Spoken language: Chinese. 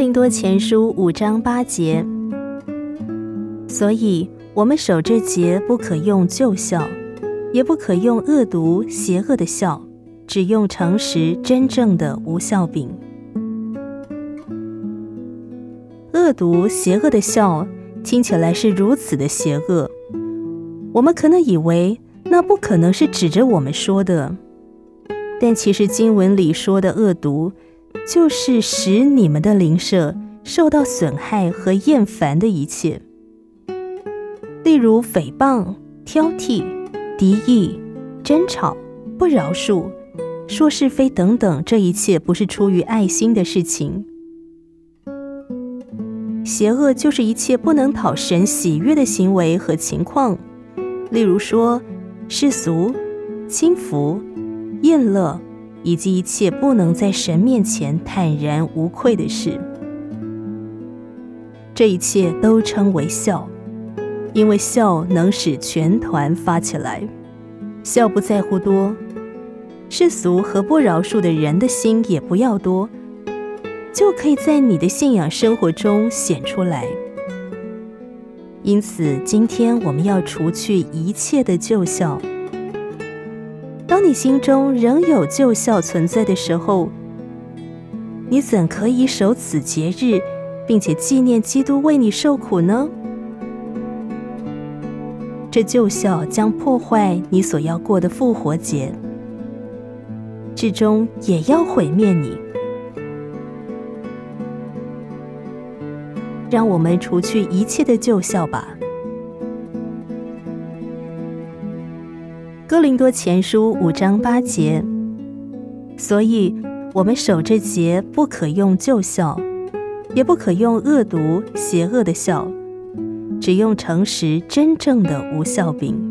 林多前书五章八节，所以我们守这节不可用旧笑，也不可用恶毒邪恶的笑，只用诚实真正的无笑柄。恶毒邪恶的笑听起来是如此的邪恶，我们可能以为那不可能是指着我们说的，但其实经文里说的恶毒。就是使你们的灵舍受到损害和厌烦的一切，例如诽谤、挑剔、敌意、争吵、不饶恕、说是非等等，这一切不是出于爱心的事情。邪恶就是一切不能讨神喜悦的行为和情况，例如说世俗、轻浮、厌乐。以及一切不能在神面前坦然无愧的事，这一切都称为孝，因为孝能使全团发起来。孝不在乎多，世俗和不饶恕的人的心也不要多，就可以在你的信仰生活中显出来。因此，今天我们要除去一切的旧孝。当你心中仍有旧孝存在的时候，你怎可以守此节日，并且纪念基督为你受苦呢？这旧孝将破坏你所要过的复活节，至终也要毁灭你。让我们除去一切的旧孝吧。哥林多前书五章八节，所以我们守着节不可用旧笑，也不可用恶毒邪恶的笑，只用诚实真正的无笑柄。